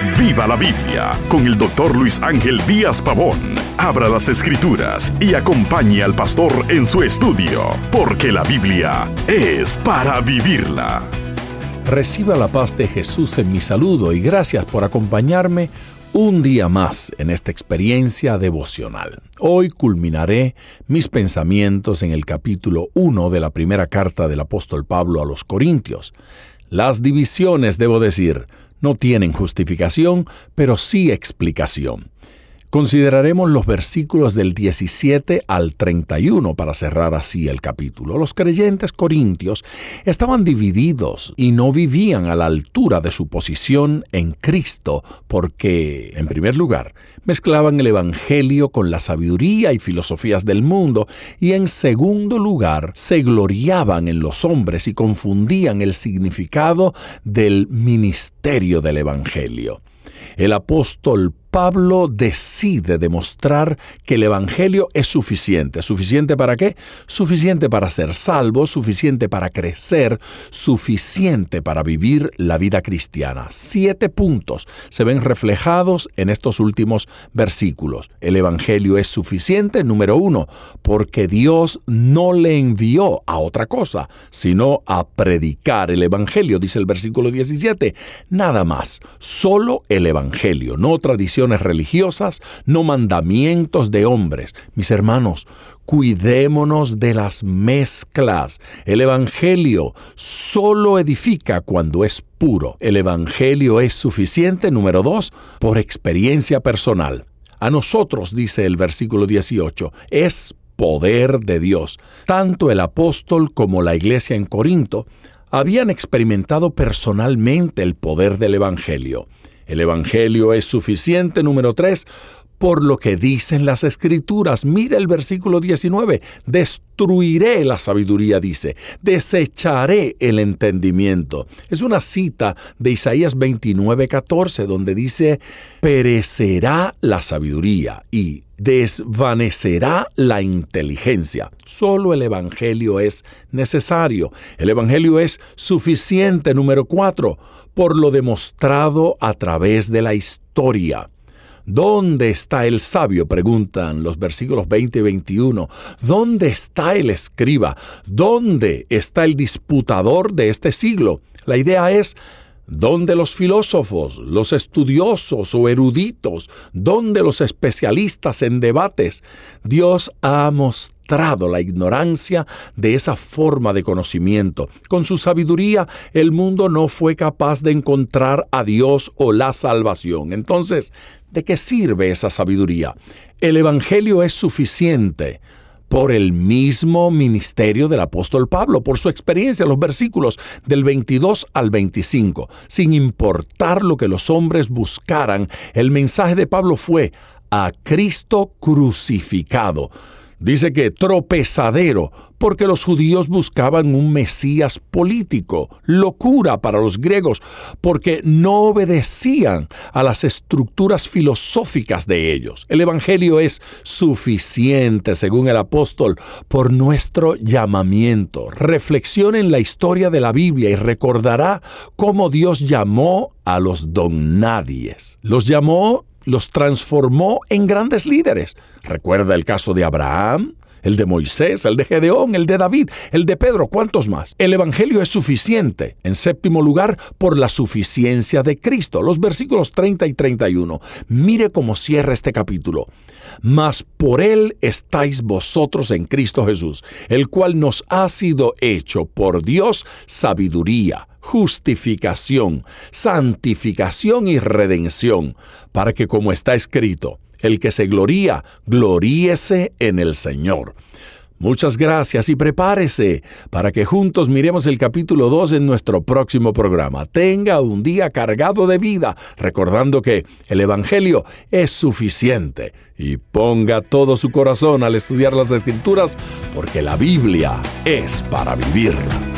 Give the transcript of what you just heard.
Viva la Biblia con el doctor Luis Ángel Díaz Pavón. Abra las escrituras y acompañe al pastor en su estudio, porque la Biblia es para vivirla. Reciba la paz de Jesús en mi saludo y gracias por acompañarme un día más en esta experiencia devocional. Hoy culminaré mis pensamientos en el capítulo 1 de la primera carta del apóstol Pablo a los Corintios. Las divisiones, debo decir, no tienen justificación, pero sí explicación. Consideraremos los versículos del 17 al 31 para cerrar así el capítulo. Los creyentes corintios estaban divididos y no vivían a la altura de su posición en Cristo porque, en primer lugar, mezclaban el Evangelio con la sabiduría y filosofías del mundo y, en segundo lugar, se gloriaban en los hombres y confundían el significado del ministerio del Evangelio. El apóstol Pablo decide demostrar que el Evangelio es suficiente. ¿Suficiente para qué? Suficiente para ser salvo, suficiente para crecer, suficiente para vivir la vida cristiana. Siete puntos se ven reflejados en estos últimos versículos. El Evangelio es suficiente, número uno, porque Dios no le envió a otra cosa, sino a predicar el Evangelio, dice el versículo 17. Nada más, solo el Evangelio, no tradición religiosas, no mandamientos de hombres. Mis hermanos, cuidémonos de las mezclas. El Evangelio solo edifica cuando es puro. El Evangelio es suficiente, número dos, por experiencia personal. A nosotros, dice el versículo 18, es poder de Dios. Tanto el apóstol como la iglesia en Corinto habían experimentado personalmente el poder del Evangelio. El Evangelio es suficiente, número 3, por lo que dicen las escrituras. Mira el versículo 19. Destruiré la sabiduría, dice. Desecharé el entendimiento. Es una cita de Isaías 29, 14, donde dice, perecerá la sabiduría y desvanecerá la inteligencia. Solo el Evangelio es necesario. El Evangelio es suficiente, número 4, por lo demostrado a través de la historia. ¿Dónde está el sabio? preguntan los versículos 20 y 21. ¿Dónde está el escriba? ¿Dónde está el disputador de este siglo? La idea es, ¿dónde los filósofos, los estudiosos o eruditos? ¿Dónde los especialistas en debates? Dios ha mostrado la ignorancia de esa forma de conocimiento. Con su sabiduría, el mundo no fue capaz de encontrar a Dios o la salvación. Entonces, ¿de qué sirve esa sabiduría? El Evangelio es suficiente por el mismo ministerio del apóstol Pablo, por su experiencia, los versículos del 22 al 25. Sin importar lo que los hombres buscaran, el mensaje de Pablo fue a Cristo crucificado. Dice que tropezadero, porque los judíos buscaban un Mesías político, locura para los griegos, porque no obedecían a las estructuras filosóficas de ellos. El Evangelio es suficiente, según el apóstol, por nuestro llamamiento. Reflexione en la historia de la Biblia y recordará cómo Dios llamó a los don nadies. Los llamó los transformó en grandes líderes. Recuerda el caso de Abraham, el de Moisés, el de Gedeón, el de David, el de Pedro, ¿cuántos más? El Evangelio es suficiente. En séptimo lugar, por la suficiencia de Cristo. Los versículos 30 y 31. Mire cómo cierra este capítulo. Mas por Él estáis vosotros en Cristo Jesús, el cual nos ha sido hecho por Dios sabiduría justificación, santificación y redención, para que como está escrito, el que se gloría, gloríese en el Señor. Muchas gracias y prepárese para que juntos miremos el capítulo 2 en nuestro próximo programa. Tenga un día cargado de vida, recordando que el Evangelio es suficiente y ponga todo su corazón al estudiar las Escrituras, porque la Biblia es para vivirla.